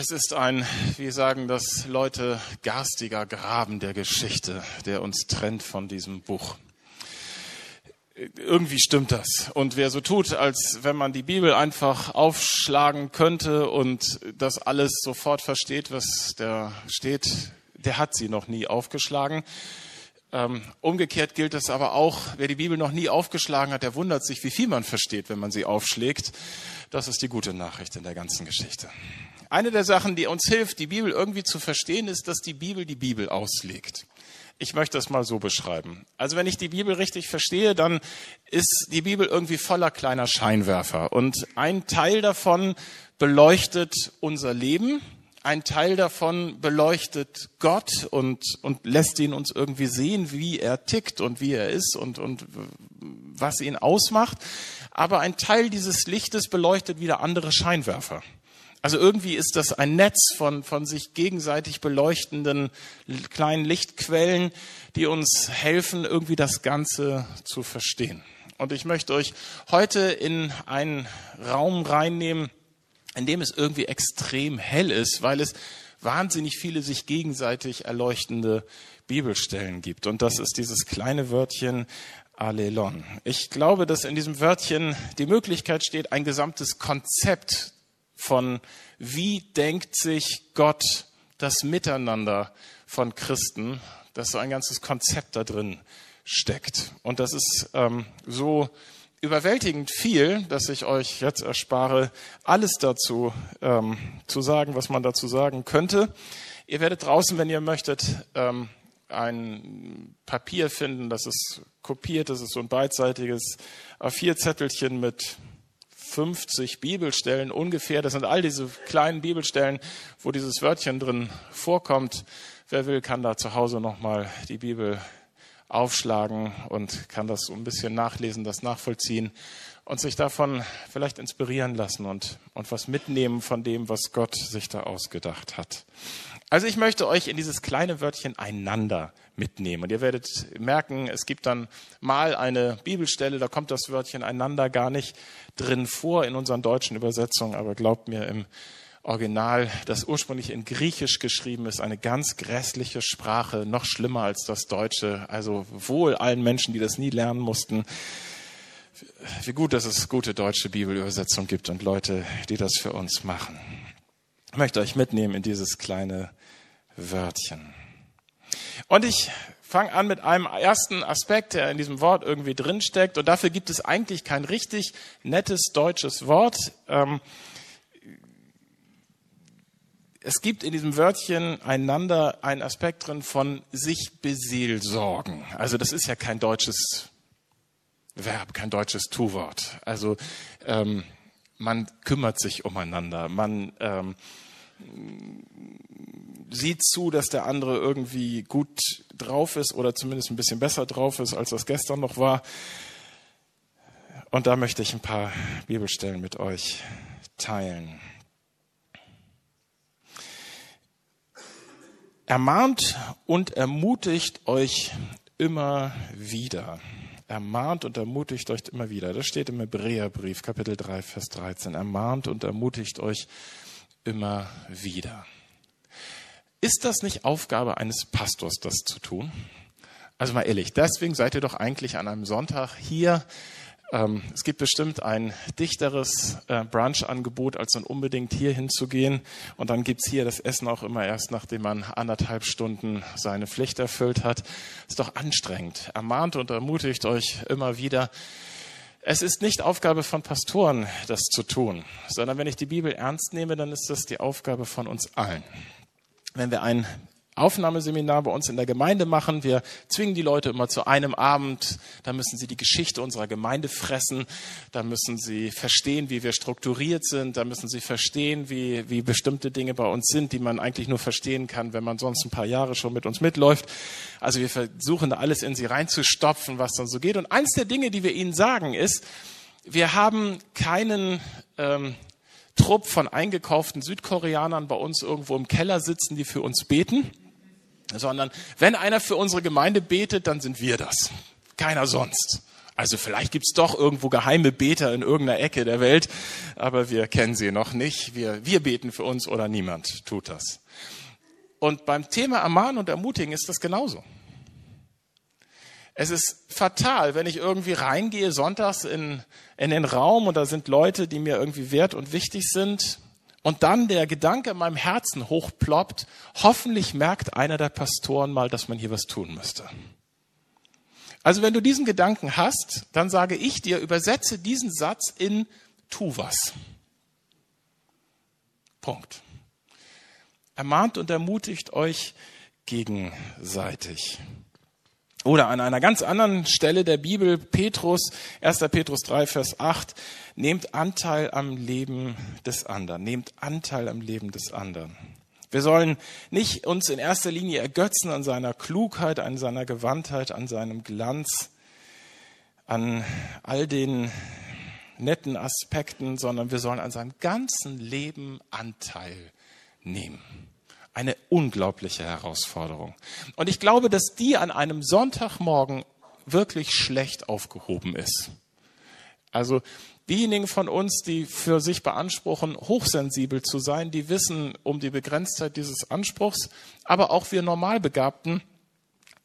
Es ist ein, wie sagen das Leute, garstiger Graben der Geschichte, der uns trennt von diesem Buch. Irgendwie stimmt das. Und wer so tut, als wenn man die Bibel einfach aufschlagen könnte und das alles sofort versteht, was da steht, der hat sie noch nie aufgeschlagen. Ähm, umgekehrt gilt es aber auch, wer die Bibel noch nie aufgeschlagen hat, der wundert sich, wie viel man versteht, wenn man sie aufschlägt. Das ist die gute Nachricht in der ganzen Geschichte. Eine der Sachen, die uns hilft, die Bibel irgendwie zu verstehen, ist, dass die Bibel die Bibel auslegt. Ich möchte das mal so beschreiben. Also wenn ich die Bibel richtig verstehe, dann ist die Bibel irgendwie voller kleiner Scheinwerfer. Und ein Teil davon beleuchtet unser Leben ein Teil davon beleuchtet Gott und, und lässt ihn uns irgendwie sehen, wie er tickt und wie er ist und, und was ihn ausmacht. Aber ein Teil dieses Lichtes beleuchtet wieder andere Scheinwerfer. Also irgendwie ist das ein Netz von, von sich gegenseitig beleuchtenden kleinen Lichtquellen, die uns helfen, irgendwie das Ganze zu verstehen. Und ich möchte euch heute in einen Raum reinnehmen, in dem es irgendwie extrem hell ist, weil es wahnsinnig viele sich gegenseitig erleuchtende Bibelstellen gibt. Und das ist dieses kleine Wörtchen Alelon. Ich glaube, dass in diesem Wörtchen die Möglichkeit steht, ein gesamtes Konzept von wie denkt sich Gott das Miteinander von Christen, dass so ein ganzes Konzept da drin steckt. Und das ist ähm, so überwältigend viel, dass ich euch jetzt erspare, alles dazu ähm, zu sagen, was man dazu sagen könnte. Ihr werdet draußen, wenn ihr möchtet, ähm, ein Papier finden, das ist kopiert, das ist so ein beidseitiges A4-Zettelchen mit 50 Bibelstellen ungefähr. Das sind all diese kleinen Bibelstellen, wo dieses Wörtchen drin vorkommt. Wer will, kann da zu Hause nochmal die Bibel aufschlagen und kann das so ein bisschen nachlesen, das nachvollziehen und sich davon vielleicht inspirieren lassen und, und was mitnehmen von dem, was Gott sich da ausgedacht hat. Also ich möchte euch in dieses kleine Wörtchen einander mitnehmen. Und ihr werdet merken, es gibt dann mal eine Bibelstelle, da kommt das Wörtchen einander gar nicht drin vor in unseren deutschen Übersetzungen, aber glaubt mir, im Original, das ursprünglich in Griechisch geschrieben ist, eine ganz grässliche Sprache, noch schlimmer als das Deutsche. Also wohl allen Menschen, die das nie lernen mussten. Wie gut, dass es gute deutsche Bibelübersetzungen gibt und Leute, die das für uns machen. Ich möchte euch mitnehmen in dieses kleine Wörtchen. Und ich fange an mit einem ersten Aspekt, der in diesem Wort irgendwie drinsteckt. Und dafür gibt es eigentlich kein richtig nettes deutsches Wort. Ähm, es gibt in diesem Wörtchen einander einen Aspekt drin von sich beseelsorgen. Also das ist ja kein deutsches Verb, kein deutsches Tu-Wort. Also ähm, man kümmert sich umeinander, man ähm, sieht zu, dass der andere irgendwie gut drauf ist oder zumindest ein bisschen besser drauf ist, als das gestern noch war. Und da möchte ich ein paar Bibelstellen mit euch teilen. Ermahnt und ermutigt euch immer wieder. Ermahnt und ermutigt euch immer wieder. Das steht im Hebräerbrief, Kapitel 3, Vers 13. Ermahnt und ermutigt euch immer wieder. Ist das nicht Aufgabe eines Pastors, das zu tun? Also mal ehrlich, deswegen seid ihr doch eigentlich an einem Sonntag hier ähm, es gibt bestimmt ein dichteres äh, Brunch-Angebot, als dann unbedingt hier hinzugehen. Und dann gibt's hier das Essen auch immer erst, nachdem man anderthalb Stunden seine Pflicht erfüllt hat. Ist doch anstrengend. Ermahnt und ermutigt euch immer wieder. Es ist nicht Aufgabe von Pastoren, das zu tun, sondern wenn ich die Bibel ernst nehme, dann ist das die Aufgabe von uns allen. Wenn wir ein Aufnahmeseminar bei uns in der Gemeinde machen. Wir zwingen die Leute immer zu einem Abend. Da müssen sie die Geschichte unserer Gemeinde fressen. Da müssen sie verstehen, wie wir strukturiert sind. Da müssen sie verstehen, wie, wie bestimmte Dinge bei uns sind, die man eigentlich nur verstehen kann, wenn man sonst ein paar Jahre schon mit uns mitläuft. Also wir versuchen da alles in sie reinzustopfen, was dann so geht. Und eins der Dinge, die wir ihnen sagen, ist, wir haben keinen ähm, Trupp von eingekauften Südkoreanern bei uns irgendwo im Keller sitzen, die für uns beten sondern wenn einer für unsere Gemeinde betet, dann sind wir das. Keiner sonst. Also vielleicht gibt's doch irgendwo geheime Beter in irgendeiner Ecke der Welt, aber wir kennen sie noch nicht. Wir, wir beten für uns oder niemand tut das. Und beim Thema Ermahnen und Ermutigen ist das genauso. Es ist fatal, wenn ich irgendwie reingehe sonntags in, in den Raum und da sind Leute, die mir irgendwie wert und wichtig sind und dann der Gedanke in meinem Herzen hochploppt, hoffentlich merkt einer der Pastoren mal, dass man hier was tun müsste. Also wenn du diesen Gedanken hast, dann sage ich dir, übersetze diesen Satz in tu was. Punkt. Ermahnt und ermutigt euch gegenseitig. Oder an einer ganz anderen Stelle der Bibel, Petrus, 1. Petrus 3, Vers 8, nehmt Anteil am Leben des anderen, nehmt Anteil am Leben des anderen. Wir sollen nicht uns in erster Linie ergötzen an seiner Klugheit, an seiner Gewandtheit, an seinem Glanz, an all den netten Aspekten, sondern wir sollen an seinem ganzen Leben Anteil nehmen. Eine unglaubliche Herausforderung. Und ich glaube, dass die an einem Sonntagmorgen wirklich schlecht aufgehoben ist. Also Diejenigen von uns, die für sich beanspruchen, hochsensibel zu sein, die wissen um die Begrenztheit dieses Anspruchs, aber auch wir Normalbegabten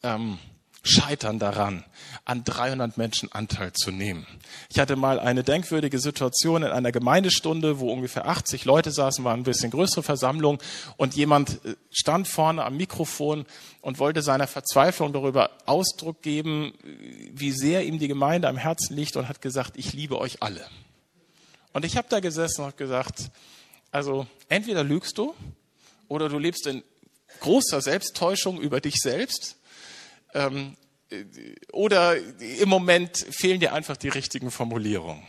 ähm, scheitern daran, an 300 Menschen Anteil zu nehmen. Ich hatte mal eine denkwürdige Situation in einer Gemeindestunde, wo ungefähr 80 Leute saßen, war ein bisschen größere Versammlung und jemand äh, stand vorne am Mikrofon und wollte seiner Verzweiflung darüber Ausdruck geben, wie sehr ihm die Gemeinde am Herzen liegt und hat gesagt, ich liebe euch alle. Und ich habe da gesessen und gesagt, also entweder lügst du oder du lebst in großer Selbsttäuschung über dich selbst ähm, oder im Moment fehlen dir einfach die richtigen Formulierungen.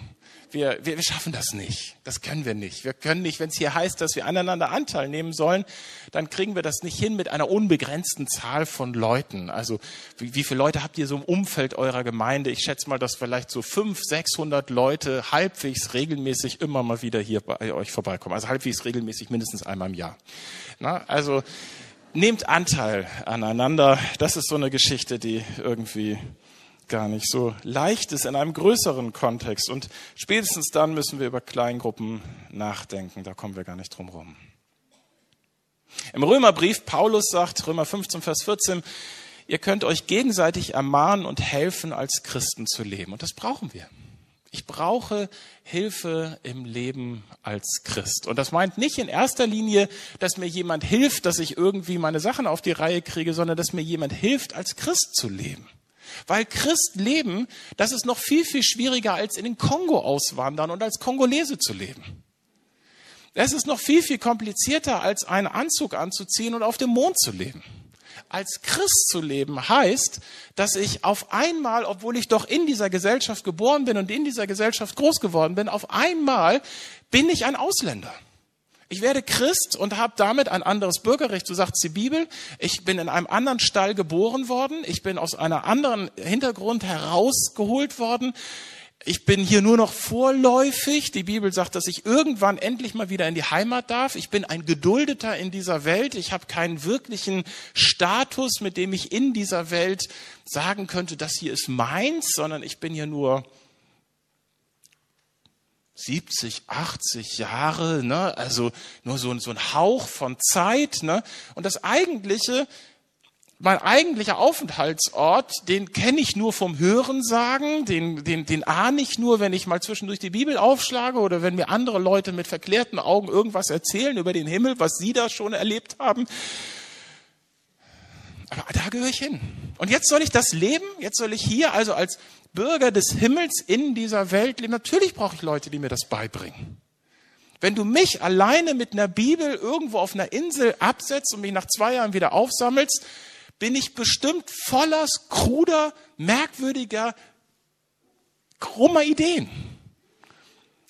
Wir, wir, wir schaffen das nicht. Das können wir nicht. Wir können nicht, wenn es hier heißt, dass wir aneinander Anteil nehmen sollen, dann kriegen wir das nicht hin mit einer unbegrenzten Zahl von Leuten. Also wie, wie viele Leute habt ihr so im Umfeld eurer Gemeinde? Ich schätze mal, dass vielleicht so fünf, sechshundert Leute halbwegs regelmäßig immer mal wieder hier bei euch vorbeikommen. Also halbwegs regelmäßig mindestens einmal im Jahr. Na, also nehmt Anteil aneinander. Das ist so eine Geschichte, die irgendwie gar nicht so leicht ist in einem größeren Kontext. Und spätestens dann müssen wir über Kleingruppen nachdenken. Da kommen wir gar nicht drum rum. Im Römerbrief, Paulus sagt, Römer 15, Vers 14, ihr könnt euch gegenseitig ermahnen und helfen, als Christen zu leben. Und das brauchen wir. Ich brauche Hilfe im Leben als Christ. Und das meint nicht in erster Linie, dass mir jemand hilft, dass ich irgendwie meine Sachen auf die Reihe kriege, sondern dass mir jemand hilft, als Christ zu leben. Weil Christ leben, das ist noch viel, viel schwieriger als in den Kongo auswandern und als Kongolese zu leben. Es ist noch viel, viel komplizierter als einen Anzug anzuziehen und auf dem Mond zu leben als Christ zu leben heißt, dass ich auf einmal, obwohl ich doch in dieser Gesellschaft geboren bin und in dieser Gesellschaft groß geworden bin, auf einmal bin ich ein Ausländer. Ich werde Christ und habe damit ein anderes Bürgerrecht, so sagt die Bibel. Ich bin in einem anderen Stall geboren worden. Ich bin aus einem anderen Hintergrund herausgeholt worden ich bin hier nur noch vorläufig. Die Bibel sagt, dass ich irgendwann endlich mal wieder in die Heimat darf. Ich bin ein Geduldeter in dieser Welt. Ich habe keinen wirklichen Status, mit dem ich in dieser Welt sagen könnte, das hier ist meins, sondern ich bin hier nur 70, 80 Jahre, ne? also nur so, so ein Hauch von Zeit. Ne? Und das Eigentliche mein eigentlicher Aufenthaltsort, den kenne ich nur vom Hörensagen, den, den, den ahne ich nur, wenn ich mal zwischendurch die Bibel aufschlage oder wenn mir andere Leute mit verklärten Augen irgendwas erzählen über den Himmel, was sie da schon erlebt haben. Aber da gehöre ich hin. Und jetzt soll ich das leben, jetzt soll ich hier also als Bürger des Himmels in dieser Welt leben. Natürlich brauche ich Leute, die mir das beibringen. Wenn du mich alleine mit einer Bibel irgendwo auf einer Insel absetzt und mich nach zwei Jahren wieder aufsammelst, bin ich bestimmt voller kruder, merkwürdiger, krummer Ideen.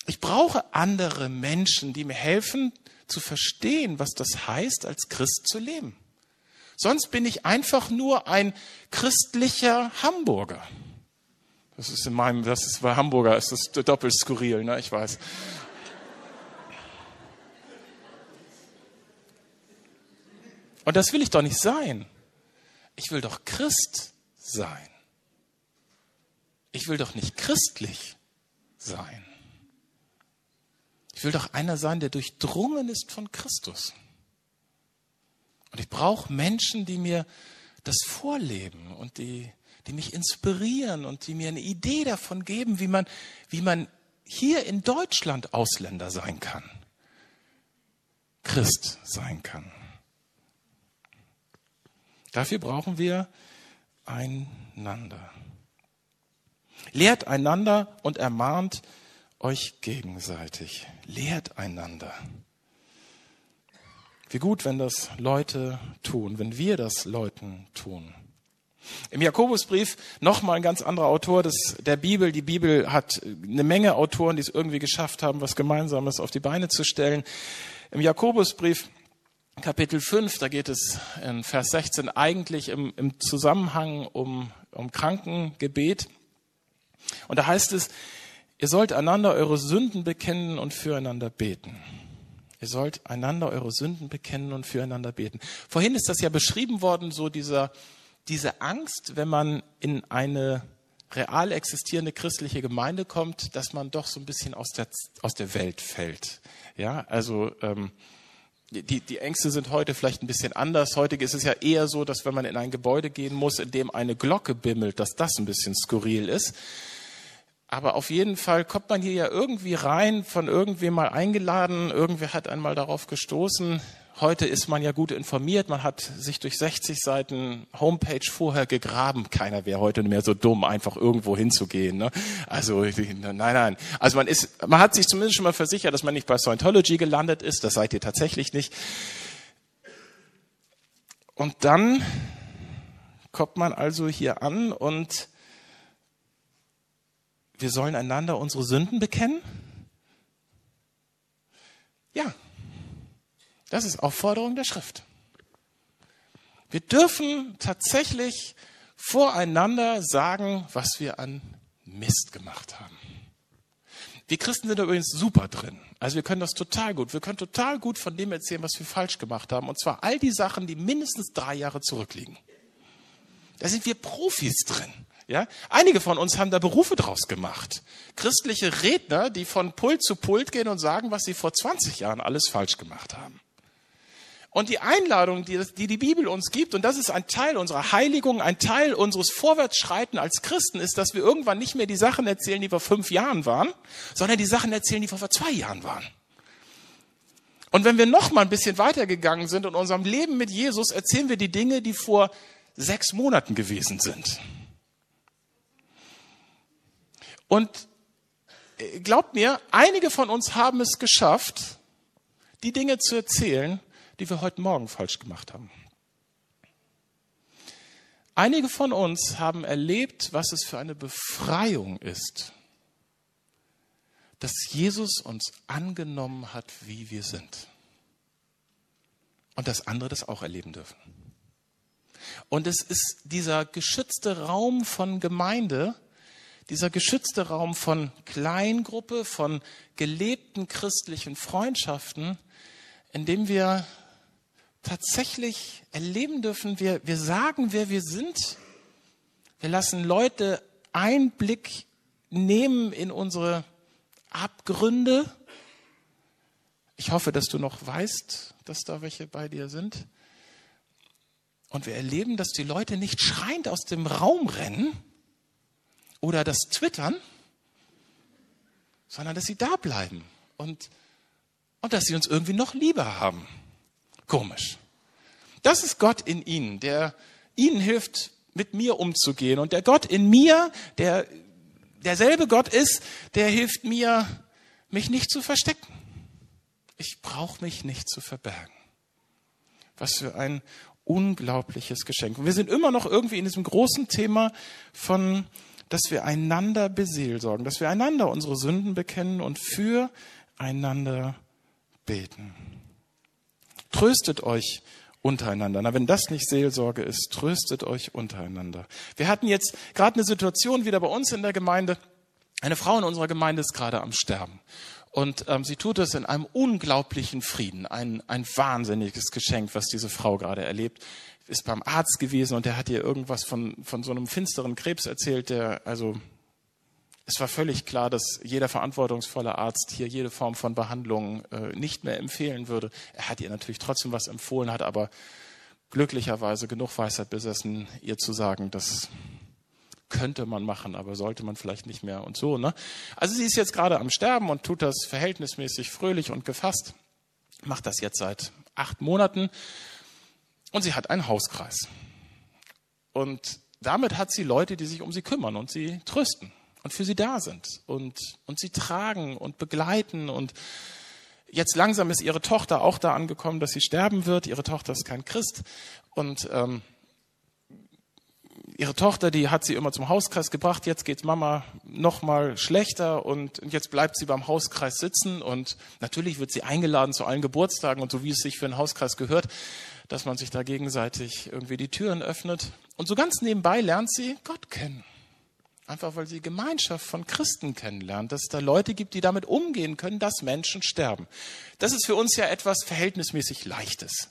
Ich brauche andere Menschen, die mir helfen zu verstehen, was das heißt, als Christ zu leben. Sonst bin ich einfach nur ein christlicher Hamburger. Das ist in meinem, das ist bei Hamburger ist das doppelt skurril, ne? Ich weiß. Und das will ich doch nicht sein ich will doch Christ sein. ich will doch nicht christlich sein. Ich will doch einer sein, der durchdrungen ist von Christus. Und ich brauche Menschen, die mir das vorleben und die, die mich inspirieren und die mir eine Idee davon geben, wie man, wie man hier in Deutschland Ausländer sein kann, Christ sein kann. Dafür brauchen wir einander. Lehrt einander und ermahnt euch gegenseitig. Lehrt einander. Wie gut, wenn das Leute tun, wenn wir das Leuten tun. Im Jakobusbrief nochmal ein ganz anderer Autor des, der Bibel. Die Bibel hat eine Menge Autoren, die es irgendwie geschafft haben, was Gemeinsames auf die Beine zu stellen. Im Jakobusbrief Kapitel 5, da geht es in Vers 16 eigentlich im, im Zusammenhang um, um Krankengebet. Und da heißt es, ihr sollt einander eure Sünden bekennen und füreinander beten. Ihr sollt einander eure Sünden bekennen und füreinander beten. Vorhin ist das ja beschrieben worden, so dieser, diese Angst, wenn man in eine real existierende christliche Gemeinde kommt, dass man doch so ein bisschen aus der, aus der Welt fällt. Ja, also, ähm, die, die Ängste sind heute vielleicht ein bisschen anders. Heute ist es ja eher so, dass wenn man in ein Gebäude gehen muss, in dem eine Glocke bimmelt, dass das ein bisschen skurril ist. Aber auf jeden Fall kommt man hier ja irgendwie rein, von irgendwem mal eingeladen, irgendwer hat einmal darauf gestoßen. Heute ist man ja gut informiert, man hat sich durch 60 Seiten Homepage vorher gegraben. Keiner wäre heute mehr so dumm, einfach irgendwo hinzugehen. Ne? Also nein, nein. Also man ist, man hat sich zumindest schon mal versichert, dass man nicht bei Scientology gelandet ist. Das seid ihr tatsächlich nicht. Und dann kommt man also hier an und wir sollen einander unsere Sünden bekennen? Ja, das ist Aufforderung der Schrift. Wir dürfen tatsächlich voreinander sagen, was wir an Mist gemacht haben. Wir Christen sind übrigens super drin. Also wir können das total gut. Wir können total gut von dem erzählen, was wir falsch gemacht haben. Und zwar all die Sachen, die mindestens drei Jahre zurückliegen. Da sind wir Profis drin. Ja? Einige von uns haben da Berufe draus gemacht. Christliche Redner, die von Pult zu Pult gehen und sagen, was sie vor 20 Jahren alles falsch gemacht haben. Und die Einladung, die, die die Bibel uns gibt, und das ist ein Teil unserer Heiligung, ein Teil unseres Vorwärtsschreiten als Christen, ist, dass wir irgendwann nicht mehr die Sachen erzählen, die vor fünf Jahren waren, sondern die Sachen erzählen, die vor zwei Jahren waren. Und wenn wir noch mal ein bisschen weitergegangen sind in unserem Leben mit Jesus, erzählen wir die Dinge, die vor sechs Monaten gewesen sind. Und äh, glaubt mir, einige von uns haben es geschafft, die Dinge zu erzählen, die wir heute Morgen falsch gemacht haben. Einige von uns haben erlebt, was es für eine Befreiung ist, dass Jesus uns angenommen hat, wie wir sind. Und dass andere das auch erleben dürfen. Und es ist dieser geschützte Raum von Gemeinde, dieser geschützte Raum von Kleingruppe, von gelebten christlichen Freundschaften, in dem wir tatsächlich erleben dürfen, wir, wir sagen, wer wir sind. Wir lassen Leute Einblick nehmen in unsere Abgründe. Ich hoffe, dass du noch weißt, dass da welche bei dir sind. Und wir erleben, dass die Leute nicht schreiend aus dem Raum rennen, oder das Twittern, sondern dass sie da bleiben und, und dass sie uns irgendwie noch lieber haben. Komisch. Das ist Gott in ihnen, der ihnen hilft, mit mir umzugehen. Und der Gott in mir, der derselbe Gott ist, der hilft mir, mich nicht zu verstecken. Ich brauche mich nicht zu verbergen. Was für ein unglaubliches Geschenk. Und wir sind immer noch irgendwie in diesem großen Thema von dass wir einander beseelsorgen, dass wir einander unsere Sünden bekennen und füreinander beten. Tröstet euch untereinander. Na, wenn das nicht Seelsorge ist, tröstet euch untereinander. Wir hatten jetzt gerade eine Situation wieder bei uns in der Gemeinde. Eine Frau in unserer Gemeinde ist gerade am Sterben. Und ähm, sie tut es in einem unglaublichen Frieden. Ein, ein wahnsinniges Geschenk, was diese Frau gerade erlebt ist beim Arzt gewesen und der hat ihr irgendwas von, von so einem finsteren Krebs erzählt, der also Es war völlig klar, dass jeder verantwortungsvolle Arzt hier jede Form von Behandlung äh, nicht mehr empfehlen würde. Er hat ihr natürlich trotzdem was empfohlen, hat aber glücklicherweise genug Weisheit besessen, ihr zu sagen, das könnte man machen, aber sollte man vielleicht nicht mehr und so. Ne? Also sie ist jetzt gerade am Sterben und tut das verhältnismäßig fröhlich und gefasst, macht das jetzt seit acht Monaten und sie hat einen Hauskreis. Und damit hat sie Leute, die sich um sie kümmern und sie trösten und für sie da sind und, und sie tragen und begleiten und jetzt langsam ist ihre Tochter auch da angekommen, dass sie sterben wird. Ihre Tochter ist kein Christ und ähm, ihre Tochter, die hat sie immer zum Hauskreis gebracht. Jetzt geht's Mama noch mal schlechter und jetzt bleibt sie beim Hauskreis sitzen und natürlich wird sie eingeladen zu allen Geburtstagen und so wie es sich für einen Hauskreis gehört, dass man sich da gegenseitig irgendwie die Türen öffnet. Und so ganz nebenbei lernt sie Gott kennen. Einfach weil sie Gemeinschaft von Christen kennenlernt, dass es da Leute gibt, die damit umgehen können, dass Menschen sterben. Das ist für uns ja etwas verhältnismäßig Leichtes.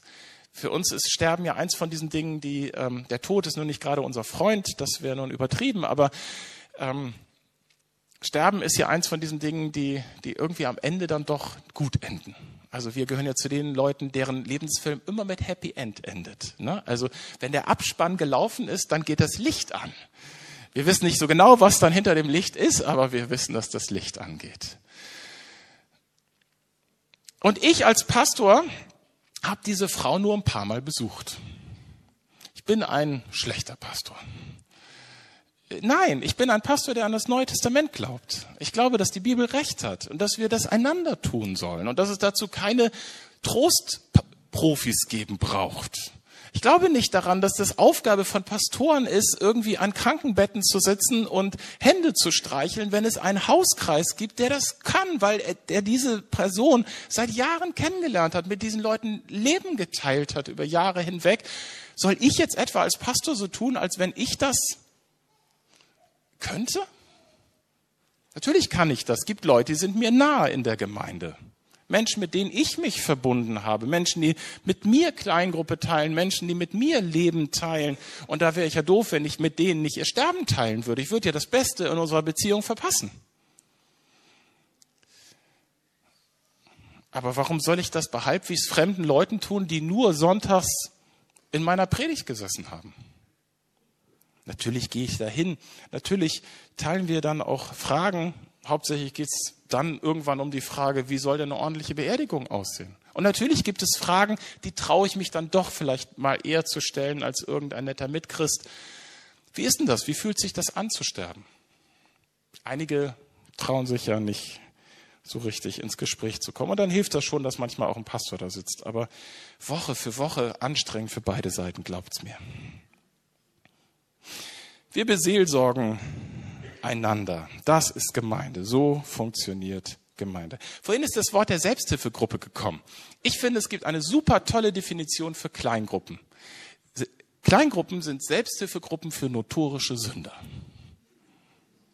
Für uns ist Sterben ja eins von diesen Dingen, die ähm, der Tod ist nur nicht gerade unser Freund, das wäre nun übertrieben, aber ähm, Sterben ist ja eins von diesen Dingen, die, die irgendwie am Ende dann doch gut enden. Also wir gehören ja zu den Leuten, deren Lebensfilm immer mit Happy End endet. Ne? Also wenn der Abspann gelaufen ist, dann geht das Licht an. Wir wissen nicht so genau, was dann hinter dem Licht ist, aber wir wissen, dass das Licht angeht. Und ich als Pastor habe diese Frau nur ein paar Mal besucht. Ich bin ein schlechter Pastor. Nein, ich bin ein Pastor, der an das Neue Testament glaubt. Ich glaube, dass die Bibel recht hat und dass wir das einander tun sollen und dass es dazu keine Trostprofis geben braucht. Ich glaube nicht daran, dass das Aufgabe von Pastoren ist, irgendwie an Krankenbetten zu sitzen und Hände zu streicheln, wenn es einen Hauskreis gibt, der das kann, weil er, diese Person seit Jahren kennengelernt hat, mit diesen Leuten Leben geteilt hat über Jahre hinweg. Soll ich jetzt etwa als Pastor so tun, als wenn ich das könnte? Natürlich kann ich das. Es gibt Leute, die sind mir nahe in der Gemeinde. Menschen, mit denen ich mich verbunden habe, Menschen, die mit mir Kleingruppe teilen, Menschen, die mit mir Leben teilen. Und da wäre ich ja doof, wenn ich mit denen nicht ihr Sterben teilen würde. Ich würde ja das Beste in unserer Beziehung verpassen. Aber warum soll ich das bei halbwegs fremden Leuten tun, die nur sonntags in meiner Predigt gesessen haben? Natürlich gehe ich dahin. Natürlich teilen wir dann auch Fragen. Hauptsächlich geht es dann irgendwann um die Frage, wie soll denn eine ordentliche Beerdigung aussehen? Und natürlich gibt es Fragen, die traue ich mich dann doch vielleicht mal eher zu stellen als irgendein netter Mitchrist. Wie ist denn das? Wie fühlt sich das an zu sterben? Einige trauen sich ja nicht so richtig ins Gespräch zu kommen. Und dann hilft das schon, dass manchmal auch ein Pastor da sitzt. Aber Woche für Woche anstrengend für beide Seiten, glaubt's mir. Wir beseelsorgen einander. Das ist Gemeinde. So funktioniert Gemeinde. Vorhin ist das Wort der Selbsthilfegruppe gekommen. Ich finde, es gibt eine super tolle Definition für Kleingruppen. Kleingruppen sind Selbsthilfegruppen für notorische Sünder.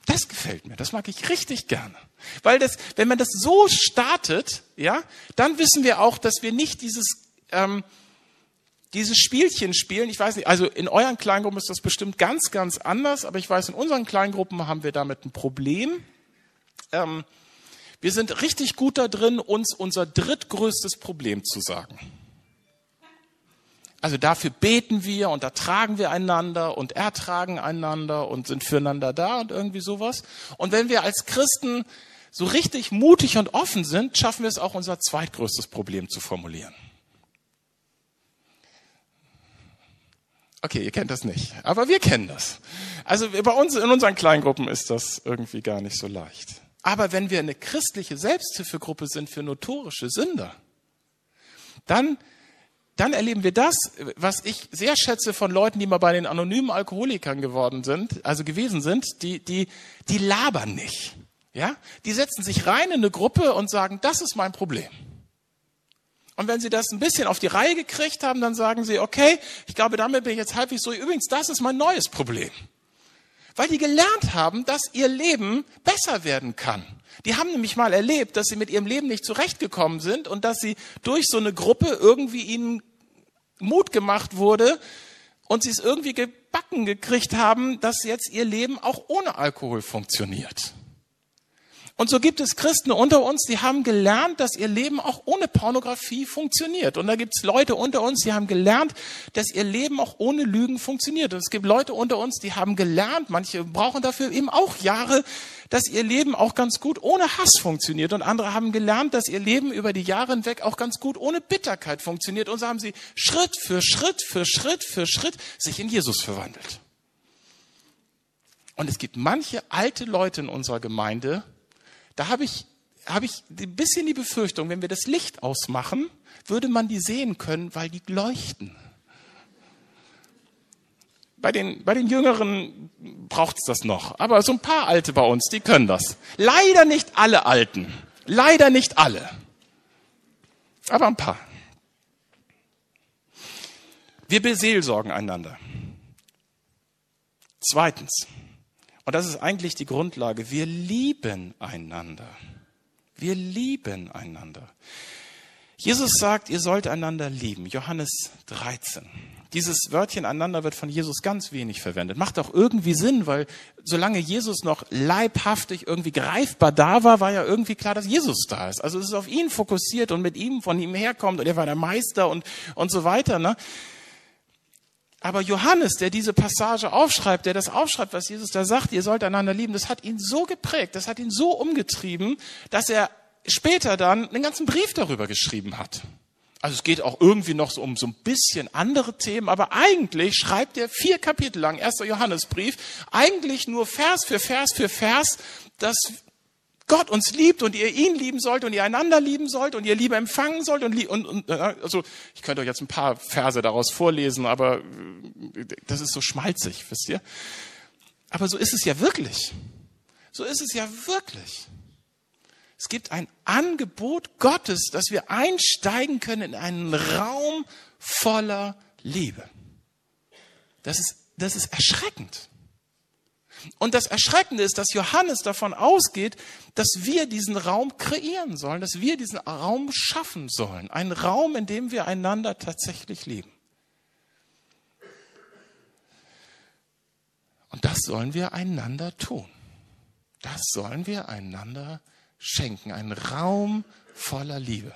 Das gefällt mir, das mag ich richtig gerne. Weil das, wenn man das so startet, ja, dann wissen wir auch, dass wir nicht dieses ähm, dieses Spielchen spielen. Ich weiß nicht, also in euren Kleingruppen ist das bestimmt ganz, ganz anders, aber ich weiß, in unseren Kleingruppen haben wir damit ein Problem. Ähm, wir sind richtig gut da drin, uns unser drittgrößtes Problem zu sagen. Also dafür beten wir und da tragen wir einander und ertragen einander und sind füreinander da und irgendwie sowas. Und wenn wir als Christen so richtig mutig und offen sind, schaffen wir es auch, unser zweitgrößtes Problem zu formulieren. Okay, ihr kennt das nicht, aber wir kennen das. Also bei uns in unseren Kleingruppen ist das irgendwie gar nicht so leicht. Aber wenn wir eine christliche Selbsthilfegruppe sind für notorische Sünder, dann dann erleben wir das, was ich sehr schätze von Leuten, die mal bei den anonymen Alkoholikern geworden sind, also gewesen sind, die, die, die labern nicht. Ja? Die setzen sich rein in eine Gruppe und sagen, das ist mein Problem. Und wenn sie das ein bisschen auf die Reihe gekriegt haben, dann sagen sie, okay, ich glaube, damit bin ich jetzt halbwegs so. Übrigens, das ist mein neues Problem. Weil die gelernt haben, dass ihr Leben besser werden kann. Die haben nämlich mal erlebt, dass sie mit ihrem Leben nicht zurechtgekommen sind und dass sie durch so eine Gruppe irgendwie ihnen Mut gemacht wurde und sie es irgendwie gebacken gekriegt haben, dass jetzt ihr Leben auch ohne Alkohol funktioniert. Und so gibt es Christen unter uns, die haben gelernt, dass ihr Leben auch ohne Pornografie funktioniert. Und da gibt es Leute unter uns, die haben gelernt, dass ihr Leben auch ohne Lügen funktioniert. Und es gibt Leute unter uns, die haben gelernt, manche brauchen dafür eben auch Jahre, dass ihr Leben auch ganz gut ohne Hass funktioniert. Und andere haben gelernt, dass ihr Leben über die Jahre hinweg auch ganz gut ohne Bitterkeit funktioniert. Und so haben sie Schritt für Schritt für Schritt für Schritt sich in Jesus verwandelt. Und es gibt manche alte Leute in unserer Gemeinde, da habe ich, habe ich ein bisschen die Befürchtung, wenn wir das Licht ausmachen, würde man die sehen können, weil die leuchten. Bei den, bei den Jüngeren braucht es das noch. Aber so ein paar Alte bei uns, die können das. Leider nicht alle Alten. Leider nicht alle. Aber ein paar. Wir beseelsorgen einander. Zweitens, und das ist eigentlich die Grundlage. Wir lieben einander. Wir lieben einander. Jesus sagt, ihr sollt einander lieben. Johannes 13. Dieses Wörtchen einander wird von Jesus ganz wenig verwendet. Macht auch irgendwie Sinn, weil solange Jesus noch leibhaftig irgendwie greifbar da war, war ja irgendwie klar, dass Jesus da ist. Also es ist auf ihn fokussiert und mit ihm von ihm herkommt und er war der Meister und, und so weiter. Ne? Aber Johannes, der diese Passage aufschreibt, der das aufschreibt, was Jesus da sagt, ihr sollt einander lieben, das hat ihn so geprägt, das hat ihn so umgetrieben, dass er später dann einen ganzen Brief darüber geschrieben hat. Also es geht auch irgendwie noch so um so ein bisschen andere Themen, aber eigentlich schreibt er vier Kapitel lang, erster Johannesbrief, eigentlich nur Vers für Vers für Vers, dass Gott uns liebt und ihr ihn lieben sollt und ihr einander lieben sollt und ihr Liebe empfangen sollt und, und, und also ich könnte euch jetzt ein paar Verse daraus vorlesen, aber äh, das ist so schmalzig, wisst ihr? Aber so ist es ja wirklich. So ist es ja wirklich. Es gibt ein Angebot Gottes, dass wir einsteigen können in einen Raum voller Liebe. Das ist, das ist erschreckend. Und das Erschreckende ist, dass Johannes davon ausgeht, dass wir diesen Raum kreieren sollen, dass wir diesen Raum schaffen sollen. Ein Raum, in dem wir einander tatsächlich lieben. Und das sollen wir einander tun. Das sollen wir einander schenken. Ein Raum voller Liebe.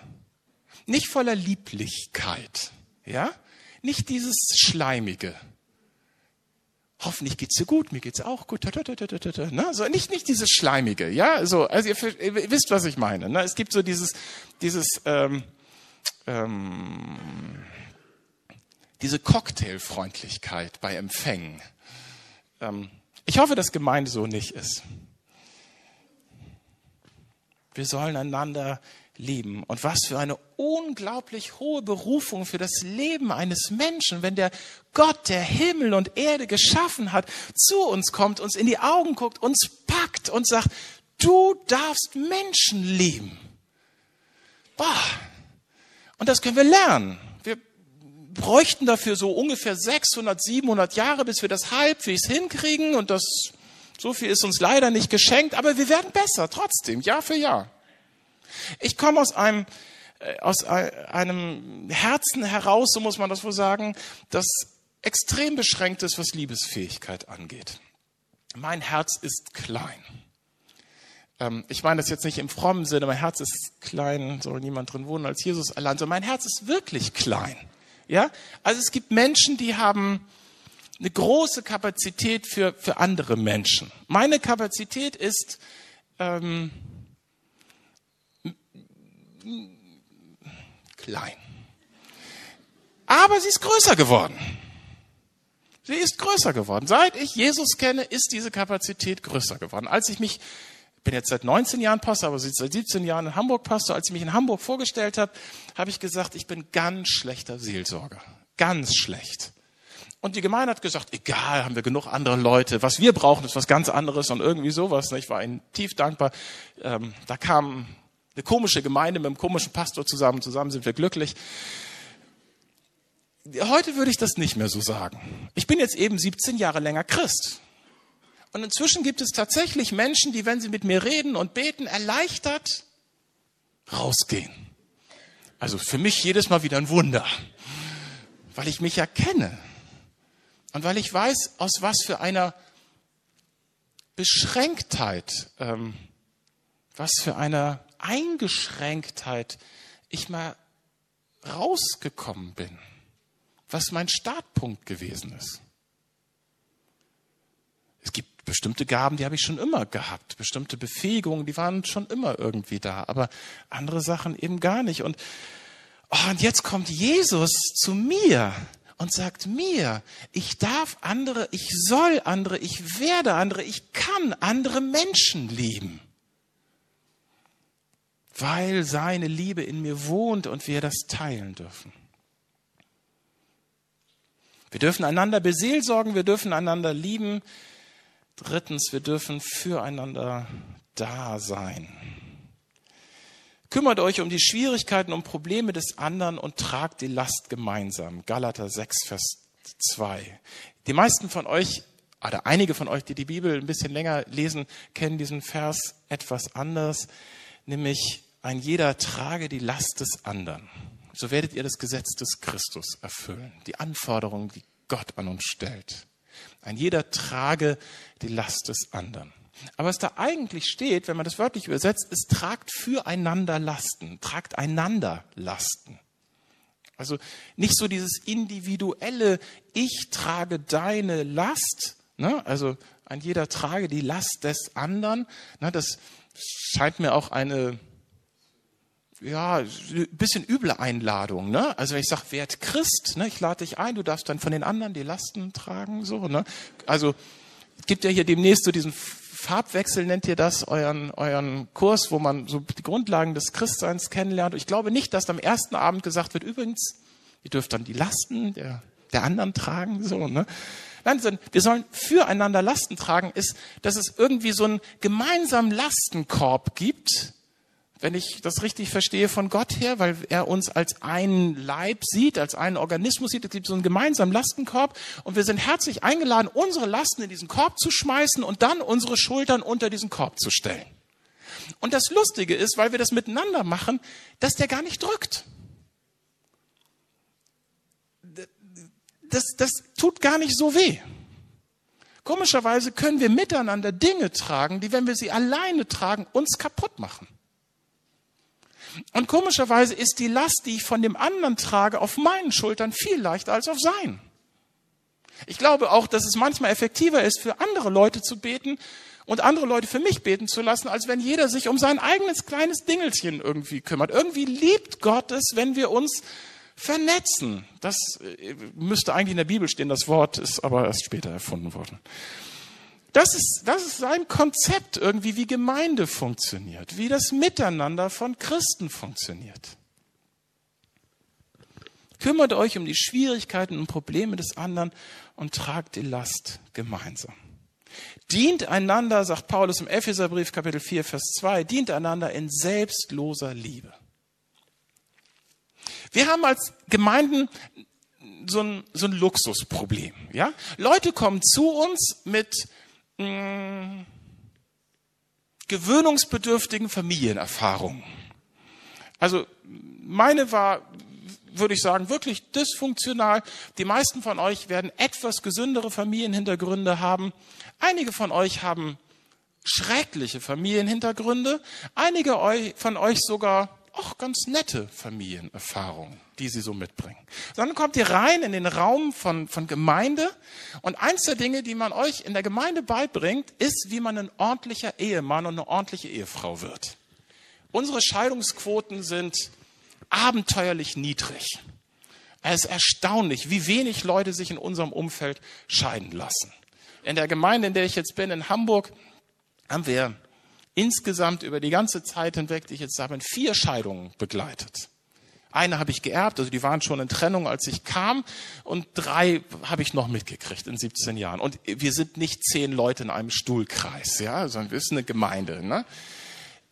Nicht voller Lieblichkeit. Ja? Nicht dieses Schleimige hoffentlich geht's dir gut, mir geht's auch gut. Ne? So, nicht, nicht dieses Schleimige, ja. So, also ihr, ihr wisst, was ich meine. Ne? Es gibt so dieses, dieses, ähm, ähm, diese Cocktailfreundlichkeit bei Empfängen. Ähm, ich hoffe, dass Gemeinde so nicht ist. Wir sollen einander lieben. Und was für eine unglaublich hohe Berufung für das Leben eines Menschen, wenn der Gott, der Himmel und Erde geschaffen hat, zu uns kommt, uns in die Augen guckt, uns packt und sagt, du darfst Menschen lieben. Boah. Und das können wir lernen. Wir bräuchten dafür so ungefähr 600, 700 Jahre, bis wir das halbwegs hinkriegen und das, so viel ist uns leider nicht geschenkt, aber wir werden besser trotzdem, Jahr für Jahr. Ich komme aus einem, äh, aus einem Herzen heraus, so muss man das wohl sagen, das extrem beschränkt ist, was Liebesfähigkeit angeht. Mein Herz ist klein. Ähm, ich meine das jetzt nicht im frommen Sinne, mein Herz ist klein, soll niemand drin wohnen als Jesus allein, sondern mein Herz ist wirklich klein. Ja? Also es gibt Menschen, die haben eine große Kapazität für, für andere Menschen. Meine Kapazität ist, ähm, klein. Aber sie ist größer geworden. Sie ist größer geworden. Seit ich Jesus kenne, ist diese Kapazität größer geworden. Als ich mich, ich bin jetzt seit 19 Jahren Pastor, aber seit 17 Jahren in Hamburg Pastor, als ich mich in Hamburg vorgestellt habe, habe ich gesagt, ich bin ganz schlechter Seelsorger. Ganz schlecht. Und die Gemeinde hat gesagt, egal, haben wir genug andere Leute. Was wir brauchen, ist was ganz anderes und irgendwie sowas. Ich war ihnen tief dankbar. Ähm, da kam eine komische Gemeinde mit einem komischen Pastor zusammen. Zusammen sind wir glücklich. Heute würde ich das nicht mehr so sagen. Ich bin jetzt eben 17 Jahre länger Christ. Und inzwischen gibt es tatsächlich Menschen, die, wenn sie mit mir reden und beten, erleichtert rausgehen. Also für mich jedes Mal wieder ein Wunder, weil ich mich erkenne und weil ich weiß, aus was für einer Beschränktheit ähm, was für eine Eingeschränktheit ich mal rausgekommen bin, was mein Startpunkt gewesen ist. Es gibt bestimmte Gaben, die habe ich schon immer gehabt, bestimmte Befähigungen, die waren schon immer irgendwie da, aber andere Sachen eben gar nicht. Und, oh, und jetzt kommt Jesus zu mir und sagt mir, ich darf andere, ich soll andere, ich werde andere, ich kann andere Menschen lieben weil seine Liebe in mir wohnt und wir das teilen dürfen. Wir dürfen einander beseelsorgen, wir dürfen einander lieben. Drittens, wir dürfen füreinander da sein. Kümmert euch um die Schwierigkeiten und Probleme des anderen und tragt die Last gemeinsam. Galater 6, Vers 2. Die meisten von euch, oder einige von euch, die die Bibel ein bisschen länger lesen, kennen diesen Vers etwas anders, nämlich ein jeder trage die Last des anderen. So werdet ihr das Gesetz des Christus erfüllen, die Anforderungen, die Gott an uns stellt. Ein jeder trage die Last des anderen. Aber was da eigentlich steht, wenn man das wörtlich übersetzt, ist tragt füreinander Lasten, tragt einander Lasten. Also nicht so dieses individuelle, ich trage deine Last, ne? also ein jeder trage die Last des anderen. Ne? Das scheint mir auch eine ja, ein bisschen üble Einladung, ne? Also wenn ich sage, werd Christ, ne? Ich lade dich ein, du darfst dann von den anderen die Lasten tragen, so, ne? Also gibt ja hier demnächst so diesen Farbwechsel, nennt ihr das, euren, euren Kurs, wo man so die Grundlagen des Christseins kennenlernt. Ich glaube nicht, dass am ersten Abend gesagt wird, übrigens, ihr dürft dann die Lasten der, der anderen tragen, so, ne? Nein, wir sollen füreinander Lasten tragen, ist, dass es irgendwie so einen gemeinsamen Lastenkorb gibt, wenn ich das richtig verstehe, von Gott her, weil er uns als einen Leib sieht, als einen Organismus sieht. Es gibt so einen gemeinsamen Lastenkorb und wir sind herzlich eingeladen, unsere Lasten in diesen Korb zu schmeißen und dann unsere Schultern unter diesen Korb zu stellen. Und das Lustige ist, weil wir das miteinander machen, dass der gar nicht drückt. Das, das tut gar nicht so weh. Komischerweise können wir miteinander Dinge tragen, die, wenn wir sie alleine tragen, uns kaputt machen. Und komischerweise ist die Last, die ich von dem anderen trage, auf meinen Schultern viel leichter als auf seinen. Ich glaube auch, dass es manchmal effektiver ist, für andere Leute zu beten und andere Leute für mich beten zu lassen, als wenn jeder sich um sein eigenes kleines Dingelchen irgendwie kümmert. Irgendwie liebt Gott es, wenn wir uns vernetzen. Das äh, müsste eigentlich in der Bibel stehen, das Wort ist aber erst später erfunden worden. Das ist, das ist sein Konzept irgendwie, wie Gemeinde funktioniert, wie das Miteinander von Christen funktioniert. Kümmert euch um die Schwierigkeiten und Probleme des anderen und tragt die Last gemeinsam. Dient einander, sagt Paulus im Epheserbrief Kapitel 4, Vers 2, dient einander in selbstloser Liebe. Wir haben als Gemeinden so ein, so ein Luxusproblem. Ja? Leute kommen zu uns mit mh, mm, gewöhnungsbedürftigen Familienerfahrungen. Also meine war, würde ich sagen, wirklich dysfunktional. Die meisten von euch werden etwas gesündere Familienhintergründe haben. Einige von euch haben schreckliche Familienhintergründe. Einige von euch sogar auch ganz nette Familienerfahrungen, die sie so mitbringen. Dann kommt ihr rein in den Raum von, von Gemeinde und eins der Dinge, die man euch in der Gemeinde beibringt, ist, wie man ein ordentlicher Ehemann und eine ordentliche Ehefrau wird. Unsere Scheidungsquoten sind abenteuerlich niedrig. Es ist erstaunlich, wie wenig Leute sich in unserem Umfeld scheiden lassen. In der Gemeinde, in der ich jetzt bin, in Hamburg, haben wir insgesamt über die ganze Zeit hinweg, die ich jetzt habe, vier Scheidungen begleitet. Eine habe ich geerbt, also die waren schon in Trennung, als ich kam, und drei habe ich noch mitgekriegt in 17 Jahren. Und wir sind nicht zehn Leute in einem Stuhlkreis, ja, sondern wir sind eine Gemeinde. Ne?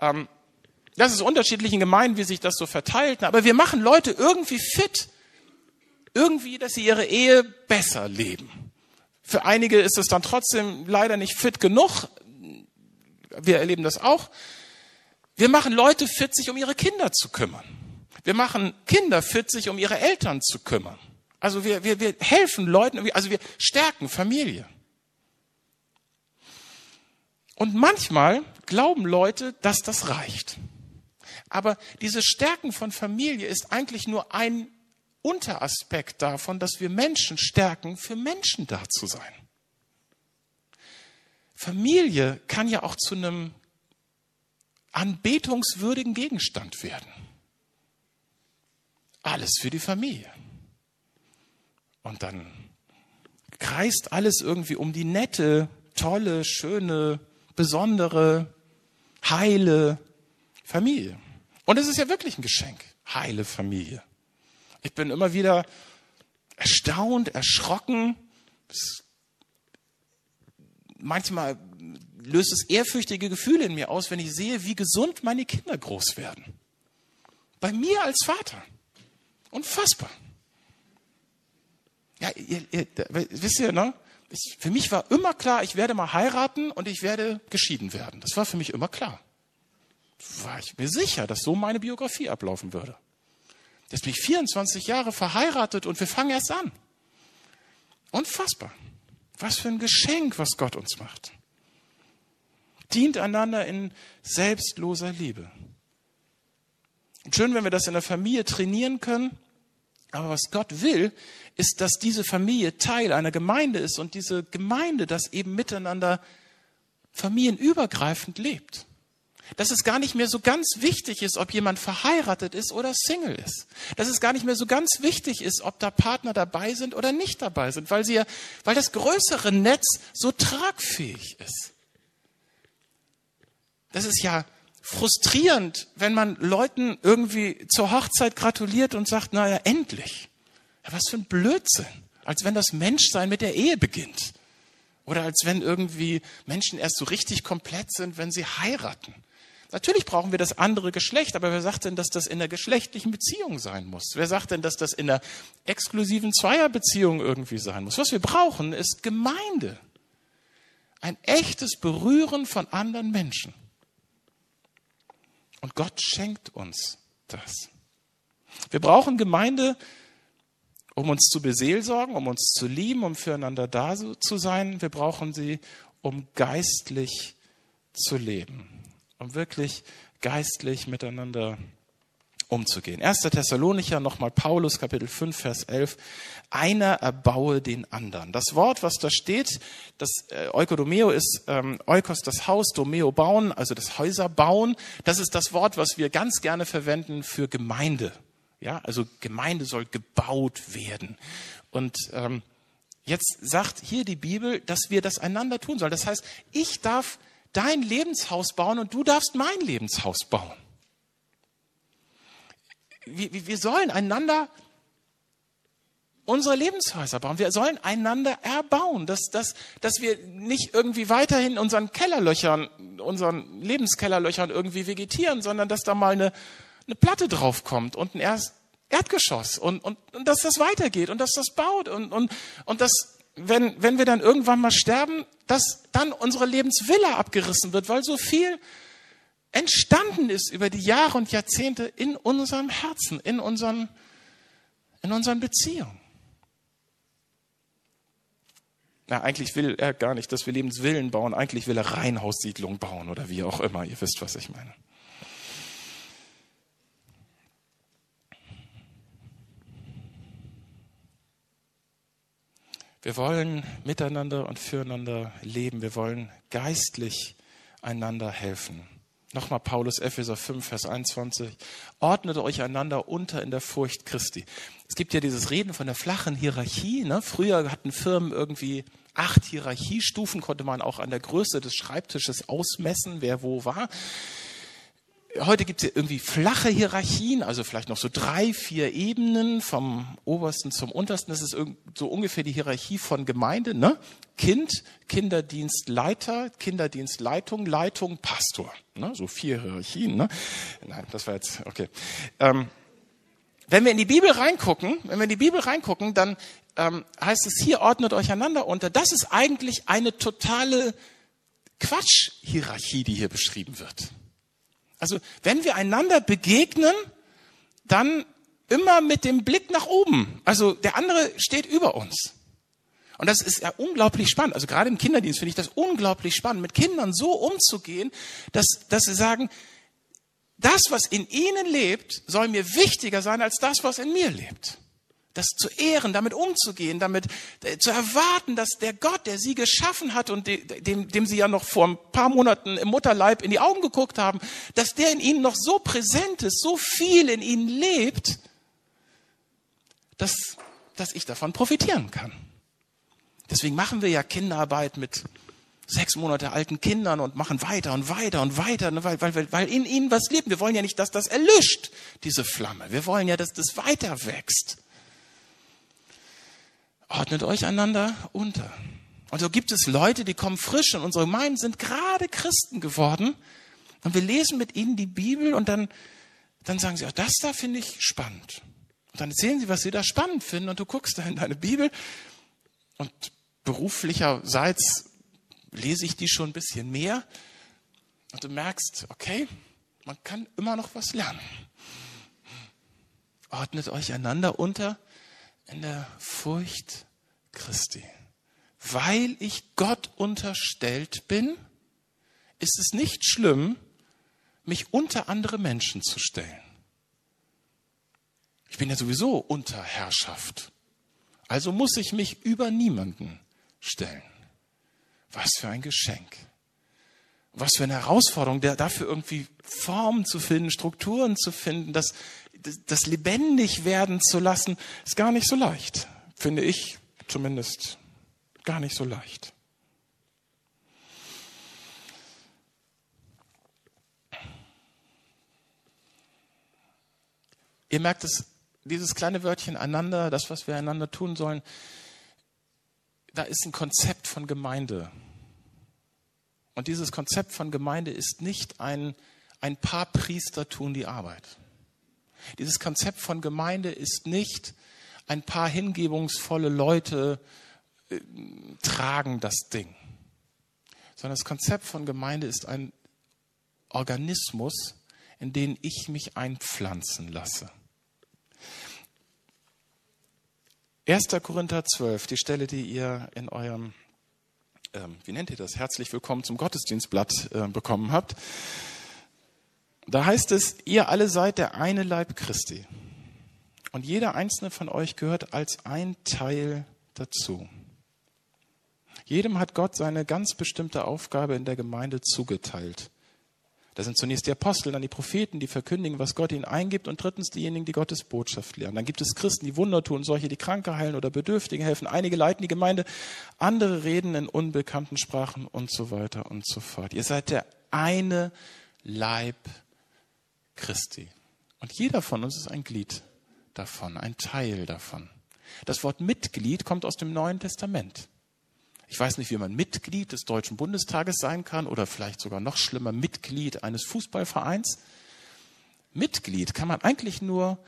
Ähm, das ist unterschiedlichen Gemeinden, wie sich das so verteilt, aber wir machen Leute irgendwie fit, irgendwie, dass sie ihre Ehe besser leben. Für einige ist es dann trotzdem leider nicht fit genug, wir erleben das auch. Wir machen Leute fit, sich um ihre Kinder zu kümmern. Wir machen Kinder fit, sich um ihre Eltern zu kümmern. Also wir, wir, wir helfen Leuten, also wir stärken Familie. Und manchmal glauben Leute, dass das reicht. Aber diese Stärken von Familie ist eigentlich nur ein Unteraspekt davon, dass wir Menschen stärken, für Menschen da zu sein. Familie kann ja auch zu einem anbetungswürdigen Gegenstand werden. Alles für die Familie. Und dann kreist alles irgendwie um die nette, tolle, schöne, besondere, heile Familie. Und es ist ja wirklich ein Geschenk, heile Familie. Ich bin immer wieder erstaunt, erschrocken. Manchmal löst es ehrfürchtige Gefühle in mir aus, wenn ich sehe, wie gesund meine Kinder groß werden. Bei mir als Vater. Unfassbar. Ja, ihr, ihr, wisst ihr, ne? Ich, für mich war immer klar, ich werde mal heiraten und ich werde geschieden werden. Das war für mich immer klar. War ich mir sicher, dass so meine Biografie ablaufen würde. Jetzt bin ich 24 Jahre verheiratet und wir fangen erst an. Unfassbar. Was für ein Geschenk, was Gott uns macht. Dient einander in selbstloser Liebe. Und schön, wenn wir das in der Familie trainieren können. Aber was Gott will, ist, dass diese Familie Teil einer Gemeinde ist und diese Gemeinde das eben miteinander familienübergreifend lebt. Dass es gar nicht mehr so ganz wichtig ist, ob jemand verheiratet ist oder Single ist. Dass es gar nicht mehr so ganz wichtig ist, ob da Partner dabei sind oder nicht dabei sind, weil sie ja, weil das größere Netz so tragfähig ist. Das ist ja frustrierend, wenn man Leuten irgendwie zur Hochzeit gratuliert und sagt, naja, endlich. Ja, was für ein Blödsinn. Als wenn das Menschsein mit der Ehe beginnt. Oder als wenn irgendwie Menschen erst so richtig komplett sind, wenn sie heiraten. Natürlich brauchen wir das andere Geschlecht, aber wer sagt denn, dass das in der geschlechtlichen Beziehung sein muss? Wer sagt denn, dass das in der exklusiven Zweierbeziehung irgendwie sein muss? Was wir brauchen, ist Gemeinde. Ein echtes Berühren von anderen Menschen. Und Gott schenkt uns das. Wir brauchen Gemeinde, um uns zu beseelsorgen, um uns zu lieben, um füreinander da zu sein. Wir brauchen sie, um geistlich zu leben, um wirklich geistlich miteinander umzugehen. 1. Thessalonicher, nochmal Paulus, Kapitel 5, Vers 11. Einer erbaue den anderen. Das Wort, was da steht, das äh, Eukodomeo ist ähm, Eukos das Haus, Domeo bauen, also das Häuser bauen. Das ist das Wort, was wir ganz gerne verwenden für Gemeinde. Ja, also Gemeinde soll gebaut werden. Und ähm, jetzt sagt hier die Bibel, dass wir das einander tun sollen. Das heißt, ich darf dein Lebenshaus bauen und du darfst mein Lebenshaus bauen. Wir, wir sollen einander unsere Lebenshäuser bauen. Wir sollen einander erbauen, dass, dass, dass wir nicht irgendwie weiterhin unseren Kellerlöchern, unseren Lebenskellerlöchern irgendwie vegetieren, sondern dass da mal eine, eine Platte draufkommt und ein Erst Erdgeschoss und, und, und dass das weitergeht und dass das baut und, und, und dass, wenn, wenn wir dann irgendwann mal sterben, dass dann unsere Lebensvilla abgerissen wird, weil so viel entstanden ist über die Jahre und Jahrzehnte in unserem Herzen, in unseren, in unseren Beziehungen. Na, eigentlich will er gar nicht, dass wir Lebensvillen bauen. Eigentlich will er Reihenhaussiedlungen bauen oder wie auch immer. Ihr wisst, was ich meine. Wir wollen miteinander und füreinander leben. Wir wollen geistlich einander helfen. Nochmal Paulus, Epheser 5, Vers 21. Ordnet euch einander unter in der Furcht Christi. Es gibt ja dieses Reden von der flachen Hierarchie. Ne? Früher hatten Firmen irgendwie acht Hierarchiestufen, konnte man auch an der Größe des Schreibtisches ausmessen, wer wo war heute gibt es ja irgendwie flache Hierarchien, also vielleicht noch so drei, vier Ebenen vom obersten zum untersten. Das ist so ungefähr die Hierarchie von Gemeinde. Ne? Kind, Kinderdienstleiter, Kinderdienstleitung, Leitung, Pastor. Ne? So vier Hierarchien. Ne? Nein, das war jetzt, okay. Ähm, wenn wir in die Bibel reingucken, wenn wir in die Bibel reingucken, dann ähm, heißt es hier, ordnet euch einander unter. Das ist eigentlich eine totale Quatsch-Hierarchie, die hier beschrieben wird. Also wenn wir einander begegnen, dann immer mit dem Blick nach oben. Also der andere steht über uns. Und das ist ja unglaublich spannend. Also gerade im Kinderdienst finde ich das unglaublich spannend, mit Kindern so umzugehen, dass, dass sie sagen, das, was in ihnen lebt, soll mir wichtiger sein als das, was in mir lebt. Das zu ehren, damit umzugehen, damit äh, zu erwarten, dass der Gott, der sie geschaffen hat und dem, dem sie ja noch vor ein paar Monaten im Mutterleib in die Augen geguckt haben, dass der in ihnen noch so präsent ist, so viel in ihnen lebt, dass, dass ich davon profitieren kann. Deswegen machen wir ja Kinderarbeit mit sechs Monate alten Kindern und machen weiter und weiter und weiter, ne, weil, weil, weil in ihnen was lebt. Wir wollen ja nicht, dass das erlischt, diese Flamme. Wir wollen ja, dass das weiter wächst. Ordnet euch einander unter. Und so gibt es Leute, die kommen frisch und unsere Gemeinden sind gerade Christen geworden. Und wir lesen mit ihnen die Bibel und dann, dann sagen sie, ach, das da finde ich spannend. Und dann erzählen sie, was sie da spannend finden und du guckst da in deine Bibel und beruflicherseits lese ich die schon ein bisschen mehr und du merkst, okay, man kann immer noch was lernen. Ordnet euch einander unter in der Furcht Christi. Weil ich Gott unterstellt bin, ist es nicht schlimm, mich unter andere Menschen zu stellen. Ich bin ja sowieso unter Herrschaft. Also muss ich mich über niemanden stellen. Was für ein Geschenk. Was für eine Herausforderung, der dafür irgendwie Formen zu finden, Strukturen zu finden, das, das lebendig werden zu lassen, ist gar nicht so leicht. Finde ich zumindest gar nicht so leicht. Ihr merkt es, dieses kleine Wörtchen einander, das, was wir einander tun sollen, da ist ein Konzept von Gemeinde. Und dieses Konzept von Gemeinde ist nicht ein, ein paar Priester tun die Arbeit. Dieses Konzept von Gemeinde ist nicht ein paar hingebungsvolle Leute äh, tragen das Ding, sondern das Konzept von Gemeinde ist ein Organismus, in den ich mich einpflanzen lasse. 1. Korinther 12, die Stelle, die ihr in eurem, ähm, wie nennt ihr das, herzlich willkommen zum Gottesdienstblatt äh, bekommen habt. Da heißt es, ihr alle seid der eine Leib Christi. Und jeder einzelne von euch gehört als ein Teil dazu. Jedem hat Gott seine ganz bestimmte Aufgabe in der Gemeinde zugeteilt. Das sind zunächst die Apostel, dann die Propheten, die verkündigen, was Gott ihnen eingibt und drittens diejenigen, die Gottes Botschaft lehren. Dann gibt es Christen, die Wunder tun, solche, die Kranke heilen oder Bedürftigen helfen. Einige leiten die Gemeinde, andere reden in unbekannten Sprachen und so weiter und so fort. Ihr seid der eine Leib Christi. Und jeder von uns ist ein Glied davon, ein Teil davon. Das Wort Mitglied kommt aus dem Neuen Testament. Ich weiß nicht, wie man Mitglied des Deutschen Bundestages sein kann oder vielleicht sogar noch schlimmer Mitglied eines Fußballvereins. Mitglied kann man eigentlich nur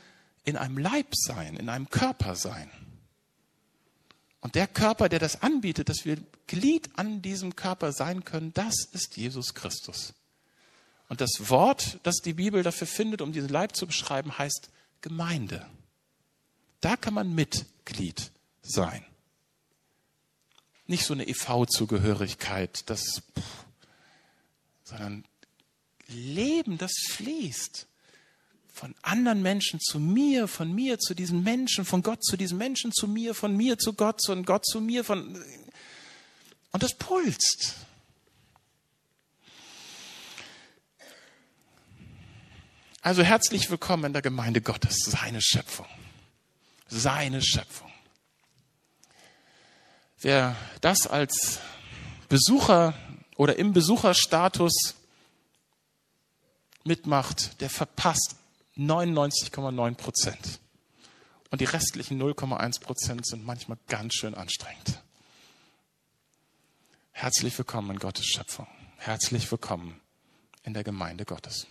in einem Leib sein, in einem Körper sein. Und der Körper, der das anbietet, dass wir Glied an diesem Körper sein können, das ist Jesus Christus. Und das Wort, das die Bibel dafür findet, um diesen Leib zu beschreiben, heißt Gemeinde. Da kann man Mitglied sein. Nicht so eine EV-Zugehörigkeit, das, sondern Leben, das fließt von anderen Menschen zu mir, von mir zu diesen Menschen, von Gott zu diesen Menschen zu mir, von mir zu Gott, von Gott zu mir, von und das pulst. Also herzlich willkommen in der Gemeinde Gottes, seine Schöpfung. Seine Schöpfung. Wer das als Besucher oder im Besucherstatus mitmacht, der verpasst 99,9 Prozent. Und die restlichen 0,1 Prozent sind manchmal ganz schön anstrengend. Herzlich willkommen in Gottes Schöpfung. Herzlich willkommen in der Gemeinde Gottes.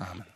Amen.